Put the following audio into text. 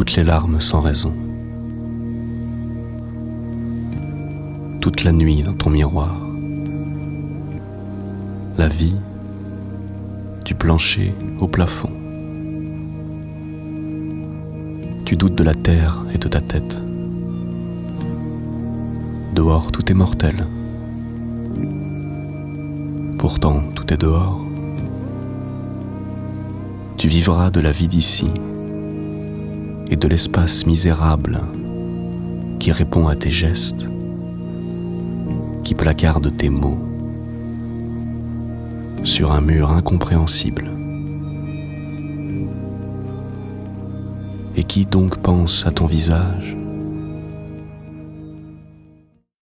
toutes les larmes sans raison. Toute la nuit dans ton miroir. La vie du plancher au plafond. Tu doutes de la terre et de ta tête. Dehors, tout est mortel. Pourtant, tout est dehors. Tu vivras de la vie d'ici et de l'espace misérable qui répond à tes gestes, qui placarde tes mots sur un mur incompréhensible. Et qui donc pense à ton visage